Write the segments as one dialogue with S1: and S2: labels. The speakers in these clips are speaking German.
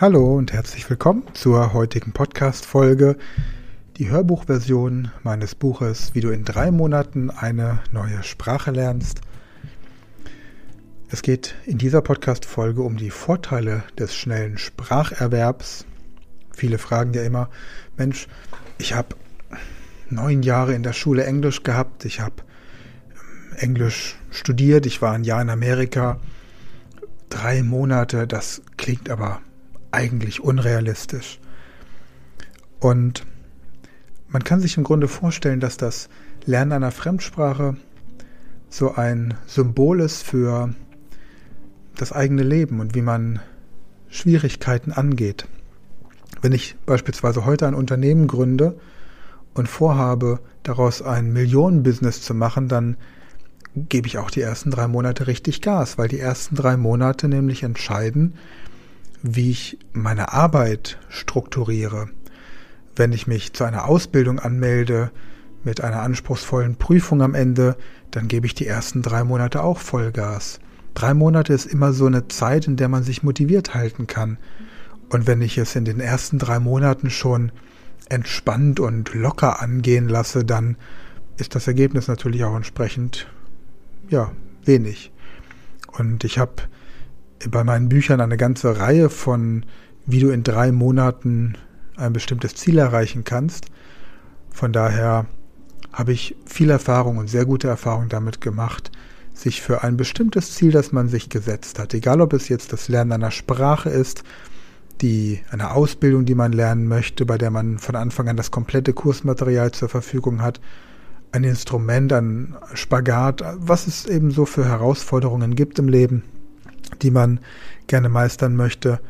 S1: Hallo und herzlich willkommen zur heutigen Podcast-Folge, die Hörbuchversion meines Buches, wie du in drei Monaten eine neue Sprache lernst. Es geht in dieser Podcast-Folge um die Vorteile des schnellen Spracherwerbs. Viele fragen ja immer, Mensch, ich habe neun Jahre in der Schule Englisch gehabt, ich habe ähm, Englisch studiert, ich war ein Jahr in Amerika, drei Monate, das klingt aber eigentlich unrealistisch. Und man kann sich im Grunde vorstellen, dass das Lernen einer Fremdsprache so ein Symbol ist für das eigene Leben und wie man Schwierigkeiten angeht. Wenn ich beispielsweise heute ein Unternehmen gründe und vorhabe, daraus ein Millionenbusiness zu machen, dann gebe ich auch die ersten drei Monate richtig Gas, weil die ersten drei Monate nämlich entscheiden, wie ich meine Arbeit strukturiere. Wenn ich mich zu einer Ausbildung anmelde, mit einer anspruchsvollen Prüfung am Ende, dann gebe ich die ersten drei Monate auch Vollgas. Drei Monate ist immer so eine Zeit, in der man sich motiviert halten kann. Und wenn ich es in den ersten drei Monaten schon entspannt und locker angehen lasse, dann ist das Ergebnis natürlich auch entsprechend, ja, wenig. Und ich habe bei meinen Büchern eine ganze Reihe von, wie du in drei Monaten ein bestimmtes Ziel erreichen kannst. Von daher habe ich viel Erfahrung und sehr gute Erfahrung damit gemacht, sich für ein bestimmtes Ziel, das man sich gesetzt hat, egal ob es jetzt das Lernen einer Sprache ist, die eine Ausbildung, die man lernen möchte, bei der man von Anfang an das komplette Kursmaterial zur Verfügung hat, ein Instrument, ein Spagat, was es eben so für Herausforderungen gibt im Leben, die man gerne meistern möchte.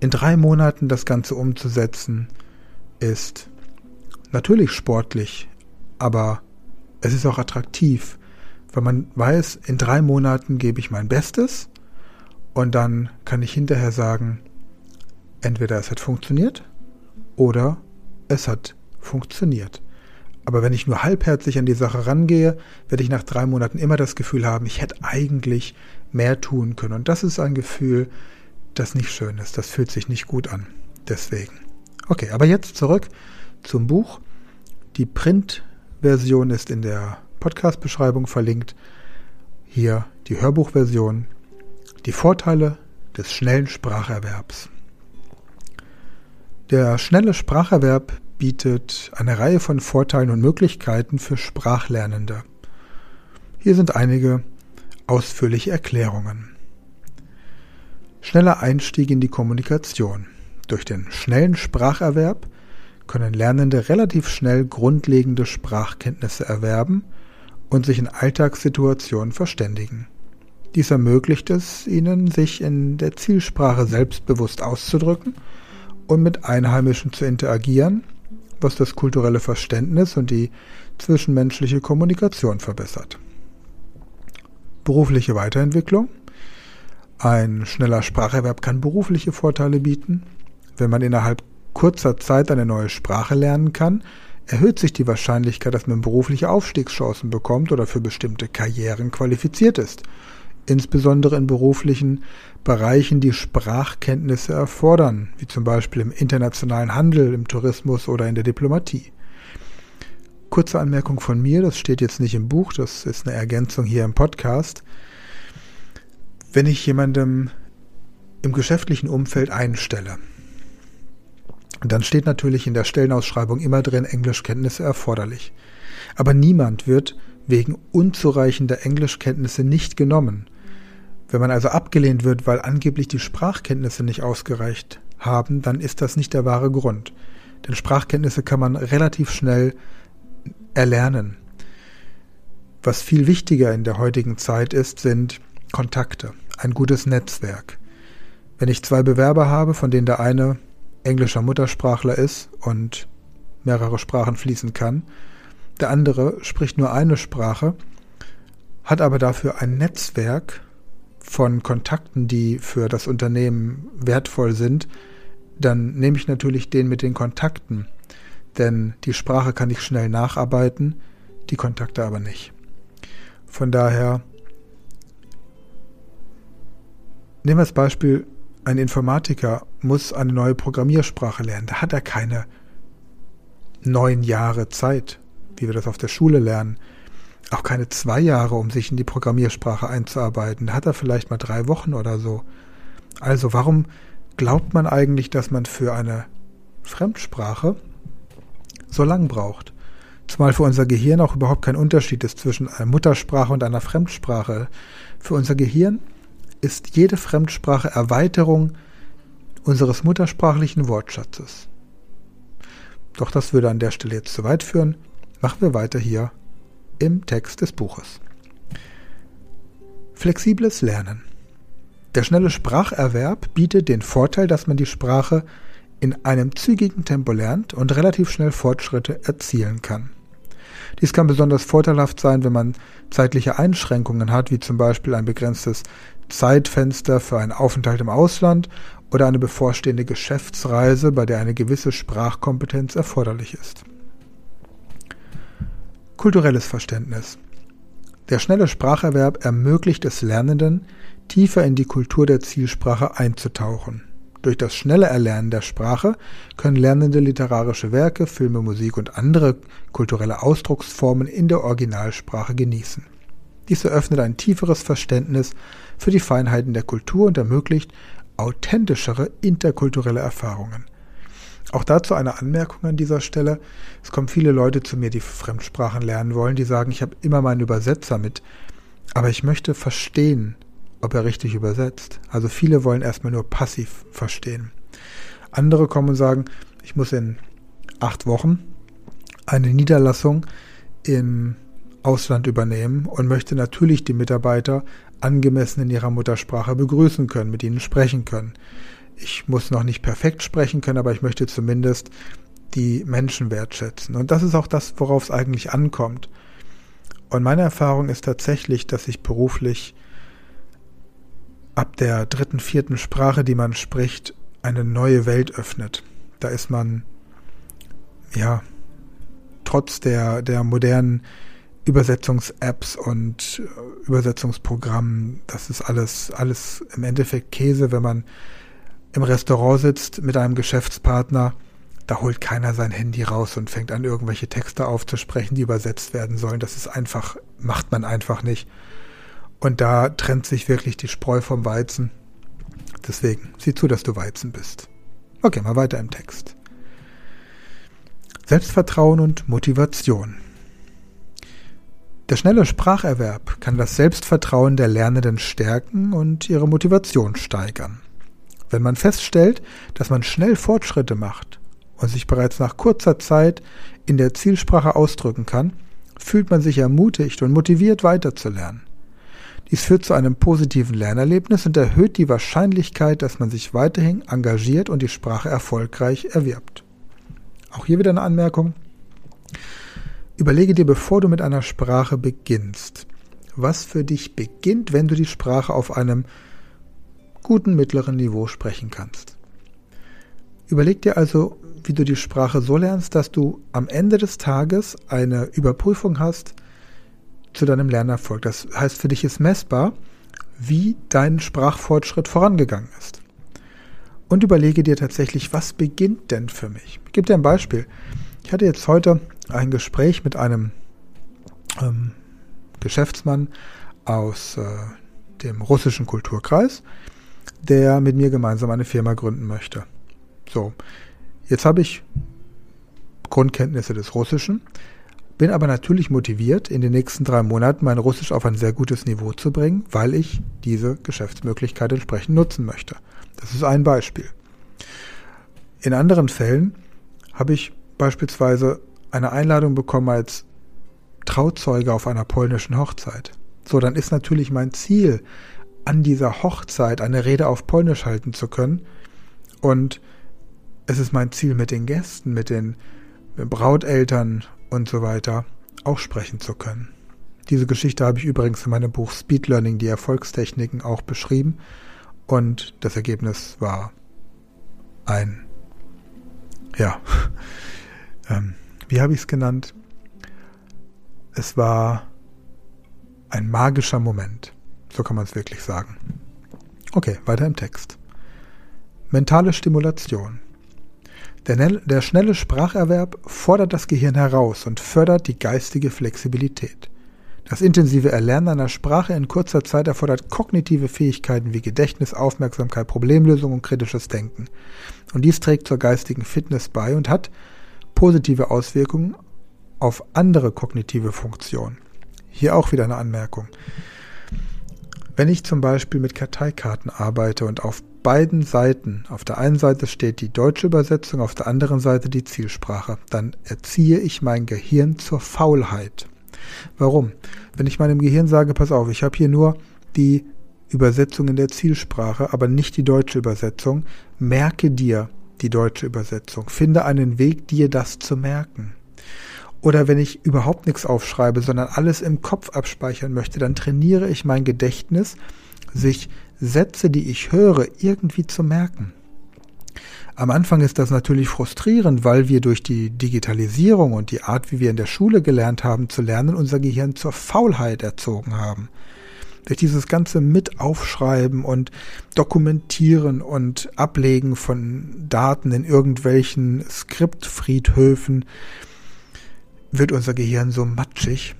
S1: In drei Monaten das Ganze umzusetzen, ist natürlich sportlich, aber es ist auch attraktiv, weil man weiß, in drei Monaten gebe ich mein Bestes und dann kann ich hinterher sagen, entweder es hat funktioniert oder es hat funktioniert. Aber wenn ich nur halbherzig an die Sache rangehe, werde ich nach drei Monaten immer das Gefühl haben, ich hätte eigentlich mehr tun können. Und das ist ein Gefühl, das nicht schön ist. Das fühlt sich nicht gut an. Deswegen. Okay, aber jetzt zurück zum Buch. Die Print-Version ist in der Podcast-Beschreibung verlinkt. Hier die Hörbuchversion. Die Vorteile des schnellen Spracherwerbs. Der schnelle Spracherwerb bietet eine Reihe von Vorteilen und Möglichkeiten für Sprachlernende. Hier sind einige ausführliche Erklärungen. Schneller Einstieg in die Kommunikation. Durch den schnellen Spracherwerb können Lernende relativ schnell grundlegende Sprachkenntnisse erwerben und sich in Alltagssituationen verständigen. Dies ermöglicht es ihnen, sich in der Zielsprache selbstbewusst auszudrücken und mit Einheimischen zu interagieren was das kulturelle Verständnis und die zwischenmenschliche Kommunikation verbessert. Berufliche Weiterentwicklung. Ein schneller Spracherwerb kann berufliche Vorteile bieten. Wenn man innerhalb kurzer Zeit eine neue Sprache lernen kann, erhöht sich die Wahrscheinlichkeit, dass man berufliche Aufstiegschancen bekommt oder für bestimmte Karrieren qualifiziert ist insbesondere in beruflichen Bereichen, die Sprachkenntnisse erfordern, wie zum Beispiel im internationalen Handel, im Tourismus oder in der Diplomatie. Kurze Anmerkung von mir, das steht jetzt nicht im Buch, das ist eine Ergänzung hier im Podcast. Wenn ich jemandem im geschäftlichen Umfeld einstelle, dann steht natürlich in der Stellenausschreibung immer drin Englischkenntnisse erforderlich. Aber niemand wird wegen unzureichender Englischkenntnisse nicht genommen. Wenn man also abgelehnt wird, weil angeblich die Sprachkenntnisse nicht ausgereicht haben, dann ist das nicht der wahre Grund. Denn Sprachkenntnisse kann man relativ schnell erlernen. Was viel wichtiger in der heutigen Zeit ist, sind Kontakte, ein gutes Netzwerk. Wenn ich zwei Bewerber habe, von denen der eine englischer Muttersprachler ist und mehrere Sprachen fließen kann, der andere spricht nur eine Sprache, hat aber dafür ein Netzwerk von Kontakten, die für das Unternehmen wertvoll sind, dann nehme ich natürlich den mit den Kontakten. Denn die Sprache kann ich schnell nacharbeiten, die Kontakte aber nicht. Von daher nehmen wir als Beispiel ein Informatiker muss eine neue Programmiersprache lernen. Da hat er keine neun Jahre Zeit, wie wir das auf der Schule lernen. Auch keine zwei Jahre, um sich in die Programmiersprache einzuarbeiten. Da hat er vielleicht mal drei Wochen oder so. Also warum glaubt man eigentlich, dass man für eine Fremdsprache so lang braucht? Zumal für unser Gehirn auch überhaupt kein Unterschied ist zwischen einer Muttersprache und einer Fremdsprache. Für unser Gehirn ist jede Fremdsprache Erweiterung unseres muttersprachlichen Wortschatzes. Doch das würde an der Stelle jetzt zu weit führen. Machen wir weiter hier im Text des Buches. Flexibles Lernen. Der schnelle Spracherwerb bietet den Vorteil, dass man die Sprache in einem zügigen Tempo lernt und relativ schnell Fortschritte erzielen kann. Dies kann besonders vorteilhaft sein, wenn man zeitliche Einschränkungen hat, wie zum Beispiel ein begrenztes Zeitfenster für einen Aufenthalt im Ausland oder eine bevorstehende Geschäftsreise, bei der eine gewisse Sprachkompetenz erforderlich ist. Kulturelles Verständnis. Der schnelle Spracherwerb ermöglicht es Lernenden, tiefer in die Kultur der Zielsprache einzutauchen. Durch das schnelle Erlernen der Sprache können Lernende literarische Werke, Filme, Musik und andere kulturelle Ausdrucksformen in der Originalsprache genießen. Dies eröffnet ein tieferes Verständnis für die Feinheiten der Kultur und ermöglicht authentischere interkulturelle Erfahrungen. Auch dazu eine Anmerkung an dieser Stelle. Es kommen viele Leute zu mir, die Fremdsprachen lernen wollen, die sagen, ich habe immer meinen Übersetzer mit, aber ich möchte verstehen, ob er richtig übersetzt. Also viele wollen erstmal nur passiv verstehen. Andere kommen und sagen, ich muss in acht Wochen eine Niederlassung im Ausland übernehmen und möchte natürlich die Mitarbeiter angemessen in ihrer Muttersprache begrüßen können, mit ihnen sprechen können. Ich muss noch nicht perfekt sprechen können, aber ich möchte zumindest die Menschen wertschätzen. Und das ist auch das, worauf es eigentlich ankommt. Und meine Erfahrung ist tatsächlich, dass ich beruflich ab der dritten, vierten Sprache, die man spricht, eine neue Welt öffnet. Da ist man, ja, trotz der, der modernen Übersetzungs-Apps und äh, Übersetzungsprogrammen, das ist alles, alles im Endeffekt Käse, wenn man im Restaurant sitzt mit einem Geschäftspartner, da holt keiner sein Handy raus und fängt an, irgendwelche Texte aufzusprechen, die übersetzt werden sollen. Das ist einfach, macht man einfach nicht. Und da trennt sich wirklich die Spreu vom Weizen. Deswegen, sieh zu, dass du Weizen bist. Okay, mal weiter im Text. Selbstvertrauen und Motivation. Der schnelle Spracherwerb kann das Selbstvertrauen der Lernenden stärken und ihre Motivation steigern. Wenn man feststellt, dass man schnell Fortschritte macht und sich bereits nach kurzer Zeit in der Zielsprache ausdrücken kann, fühlt man sich ermutigt und motiviert weiterzulernen. Dies führt zu einem positiven Lernerlebnis und erhöht die Wahrscheinlichkeit, dass man sich weiterhin engagiert und die Sprache erfolgreich erwirbt. Auch hier wieder eine Anmerkung. Überlege dir, bevor du mit einer Sprache beginnst, was für dich beginnt, wenn du die Sprache auf einem guten mittleren Niveau sprechen kannst. Überleg dir also, wie du die Sprache so lernst, dass du am Ende des Tages eine Überprüfung hast, zu deinem Lernerfolg. Das heißt, für dich ist messbar, wie dein Sprachfortschritt vorangegangen ist. Und überlege dir tatsächlich, was beginnt denn für mich? Ich gebe dir ein Beispiel. Ich hatte jetzt heute ein Gespräch mit einem ähm, Geschäftsmann aus äh, dem russischen Kulturkreis, der mit mir gemeinsam eine Firma gründen möchte. So, jetzt habe ich Grundkenntnisse des Russischen. Bin aber natürlich motiviert, in den nächsten drei Monaten mein Russisch auf ein sehr gutes Niveau zu bringen, weil ich diese Geschäftsmöglichkeit entsprechend nutzen möchte. Das ist ein Beispiel. In anderen Fällen habe ich beispielsweise eine Einladung bekommen als Trauzeuge auf einer polnischen Hochzeit. So, dann ist natürlich mein Ziel, an dieser Hochzeit eine Rede auf Polnisch halten zu können. Und es ist mein Ziel, mit den Gästen, mit den Brauteltern und so weiter auch sprechen zu können. Diese Geschichte habe ich übrigens in meinem Buch Speed Learning, die Erfolgstechniken, auch beschrieben. Und das Ergebnis war ein, ja, ähm, wie habe ich es genannt? Es war ein magischer Moment. So kann man es wirklich sagen. Okay, weiter im Text. Mentale Stimulation. Der, der, schnelle Spracherwerb fordert das Gehirn heraus und fördert die geistige Flexibilität. Das intensive Erlernen einer Sprache in kurzer Zeit erfordert kognitive Fähigkeiten wie Gedächtnis, Aufmerksamkeit, Problemlösung und kritisches Denken. Und dies trägt zur geistigen Fitness bei und hat positive Auswirkungen auf andere kognitive Funktionen. Hier auch wieder eine Anmerkung. Wenn ich zum Beispiel mit Karteikarten arbeite und auf beiden Seiten, auf der einen Seite steht die deutsche Übersetzung, auf der anderen Seite die Zielsprache, dann erziehe ich mein Gehirn zur Faulheit. Warum? Wenn ich meinem Gehirn sage, pass auf, ich habe hier nur die Übersetzung in der Zielsprache, aber nicht die deutsche Übersetzung, merke dir die deutsche Übersetzung. Finde einen Weg, dir das zu merken. Oder wenn ich überhaupt nichts aufschreibe, sondern alles im Kopf abspeichern möchte, dann trainiere ich mein Gedächtnis, sich Sätze, die ich höre, irgendwie zu merken. Am Anfang ist das natürlich frustrierend, weil wir durch die Digitalisierung und die Art, wie wir in der Schule gelernt haben zu lernen, unser Gehirn zur Faulheit erzogen haben. Durch dieses ganze Mitaufschreiben und Dokumentieren und Ablegen von Daten in irgendwelchen Skriptfriedhöfen wird unser Gehirn so matschig,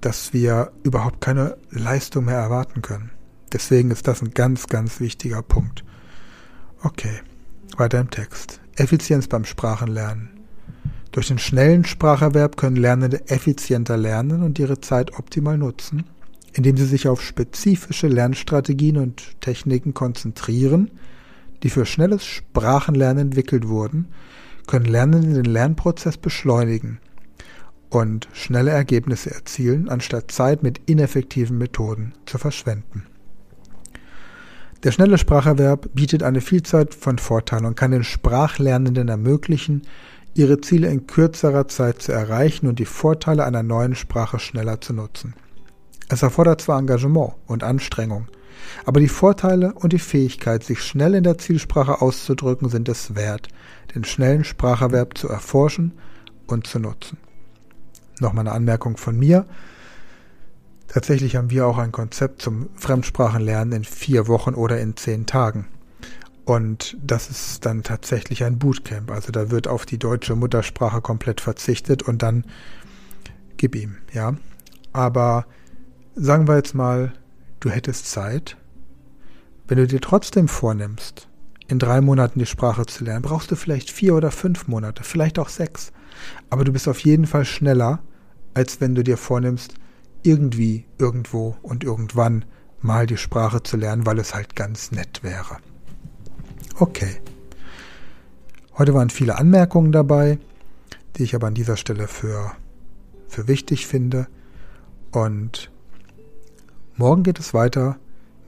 S1: dass wir überhaupt keine Leistung mehr erwarten können. Deswegen ist das ein ganz, ganz wichtiger Punkt. Okay, weiter im Text. Effizienz beim Sprachenlernen. Durch den schnellen Spracherwerb können Lernende effizienter lernen und ihre Zeit optimal nutzen, indem sie sich auf spezifische Lernstrategien und Techniken konzentrieren, die für schnelles Sprachenlernen entwickelt wurden, können Lernende den Lernprozess beschleunigen und schnelle Ergebnisse erzielen, anstatt Zeit mit ineffektiven Methoden zu verschwenden. Der schnelle Spracherwerb bietet eine Vielzahl von Vorteilen und kann den Sprachlernenden ermöglichen, ihre Ziele in kürzerer Zeit zu erreichen und die Vorteile einer neuen Sprache schneller zu nutzen. Es erfordert zwar Engagement und Anstrengung, aber die Vorteile und die Fähigkeit, sich schnell in der Zielsprache auszudrücken, sind es wert, den schnellen Spracherwerb zu erforschen und zu nutzen. Nochmal eine Anmerkung von mir. Tatsächlich haben wir auch ein Konzept zum Fremdsprachenlernen in vier Wochen oder in zehn Tagen. Und das ist dann tatsächlich ein Bootcamp. Also da wird auf die deutsche Muttersprache komplett verzichtet und dann gib ihm, ja. Aber sagen wir jetzt mal, du hättest Zeit. Wenn du dir trotzdem vornimmst, in drei Monaten die Sprache zu lernen, brauchst du vielleicht vier oder fünf Monate, vielleicht auch sechs. Aber du bist auf jeden Fall schneller, als wenn du dir vornimmst, irgendwie, irgendwo und irgendwann mal die Sprache zu lernen, weil es halt ganz nett wäre. Okay. Heute waren viele Anmerkungen dabei, die ich aber an dieser Stelle für, für wichtig finde. Und morgen geht es weiter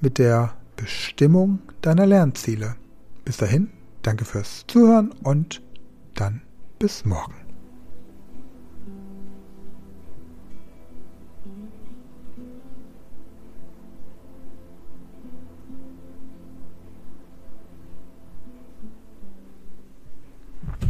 S1: mit der Bestimmung deiner Lernziele. Bis dahin, danke fürs Zuhören und dann bis morgen.